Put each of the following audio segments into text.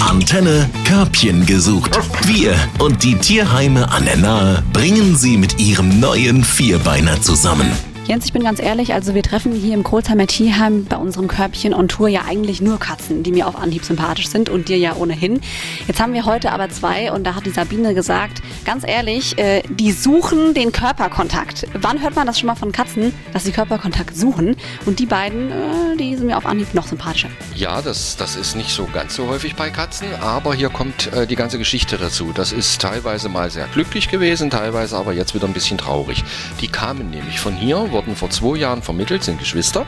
Antenne Körbchen gesucht. Wir und die Tierheime an der Nahe bringen sie mit ihrem neuen Vierbeiner zusammen. Jens, ich bin ganz ehrlich, also wir treffen hier im Kohlsheimer Tierheim bei unserem Körbchen on Tour ja eigentlich nur Katzen, die mir auf Anhieb sympathisch sind und dir ja ohnehin. Jetzt haben wir heute aber zwei und da hat die Sabine gesagt, ganz ehrlich, äh, die suchen den Körperkontakt. Wann hört man das schon mal von Katzen, dass sie Körperkontakt suchen? Und die beiden, äh, die sind mir auf Anhieb noch sympathischer. Ja, das, das ist nicht so ganz so häufig bei Katzen, aber hier kommt äh, die ganze Geschichte dazu. Das ist teilweise mal sehr glücklich gewesen, teilweise aber jetzt wieder ein bisschen traurig. Die kamen nämlich von hier, wurden vor zwei Jahren vermittelt, sind Geschwister.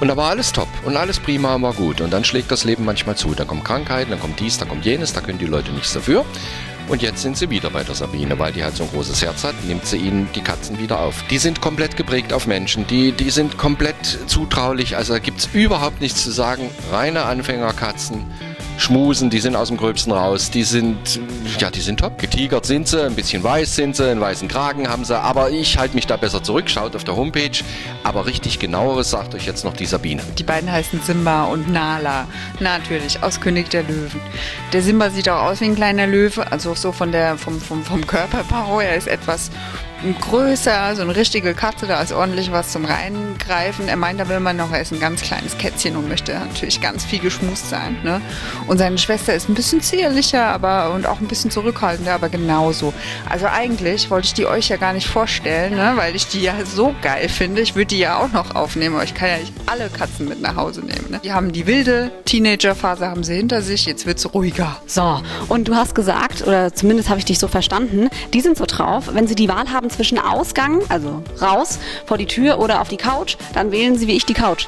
Und da war alles top und alles prima, war gut. Und dann schlägt das Leben manchmal zu. Da kommen Krankheiten, dann kommt dies, da kommt jenes, da können die Leute nichts dafür. Und jetzt sind sie wieder bei der Sabine, weil die halt so ein großes Herz hat, nimmt sie ihnen die Katzen wieder auf. Die sind komplett geprägt auf Menschen, die, die sind komplett zutraulich, also da gibt es überhaupt nichts zu sagen. Reine Anfängerkatzen schmusen, die sind aus dem Gröbsten raus, die sind, ja, die sind top. Getigert sind sie, ein bisschen weiß sind sie, einen weißen Kragen haben sie, aber ich halte mich da besser zurück, schaut auf der Homepage. Aber richtig genaueres sagt euch jetzt noch die Sabine. Die beiden heißen Simba und Nala. Natürlich, aus König der Löwen. Der Simba sieht auch aus wie ein kleiner Löwe, also so von der, vom, vom, vom Körperbau. Er ist etwas größer, so eine richtige Katze, da ist ordentlich was zum Reingreifen. Er meint, da will man noch, er ist ein ganz kleines Kätzchen und möchte natürlich ganz viel geschmust sein. Ne? Und seine Schwester ist ein bisschen zierlicher aber, und auch ein bisschen zurückhaltender, aber genauso. Also eigentlich wollte ich die euch ja gar nicht vorstellen, ne? weil ich die ja so geil finde. Ich würde die ja auch noch aufnehmen, aber ich kann ja nicht alle Katzen mit nach Hause nehmen. Ne? Die haben die wilde Teenagerphase haben sie hinter sich, jetzt wird es ruhiger. So, und du hast gesagt, oder zumindest habe ich dich so verstanden, die sind so drauf, wenn sie die Wahl haben zwischen Ausgang, also raus, vor die Tür oder auf die Couch, dann wählen sie wie ich die Couch.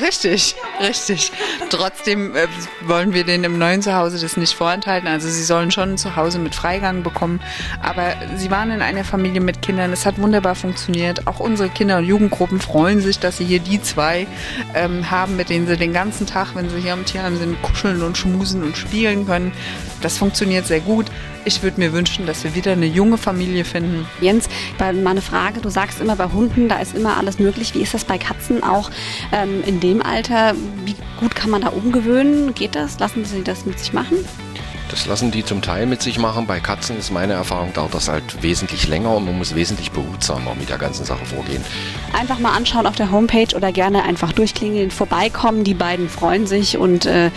Richtig, richtig. Trotzdem äh, wollen wir denen im neuen Zuhause das nicht vorenthalten. Also sie sollen schon ein Zuhause mit Freigang bekommen. Aber sie waren in einer Familie mit Kindern. Es hat wunderbar funktioniert. Auch unsere Kinder- und Jugendgruppen freuen sich, dass sie hier die zwei ähm, haben, mit denen sie den ganzen Tag, wenn sie hier am Tierheim sind, kuscheln und schmusen und spielen können. Das funktioniert sehr gut. Ich würde mir wünschen, dass wir wieder eine junge Familie finden. Jens, meine Frage, du sagst immer bei Hunden, da ist immer alles möglich. Wie ist das bei Katzen auch ähm, in dem Alter? Wie gut kann man da umgewöhnen? Geht das? Lassen Sie das mit sich machen? Das lassen die zum Teil mit sich machen. Bei Katzen ist meine Erfahrung, dauert das halt wesentlich länger und man muss wesentlich behutsamer mit der ganzen Sache vorgehen. Einfach mal anschauen auf der Homepage oder gerne einfach durchklingeln, vorbeikommen. Die beiden freuen sich und äh,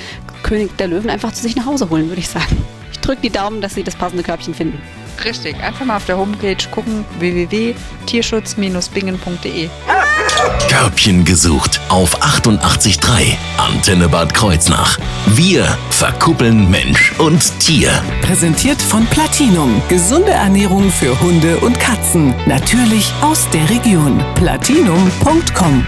König der Löwen einfach zu sich nach Hause holen, würde ich sagen. Ich drücke die Daumen, dass Sie das passende Körbchen finden. Richtig, einfach mal auf der Homepage gucken www.tierschutz-bingen.de. Körbchen gesucht auf 88.3 Antenne Bad Kreuznach. Wir verkuppeln Mensch und Tier. Präsentiert von Platinum. Gesunde Ernährung für Hunde und Katzen. Natürlich aus der Region. Platinum.com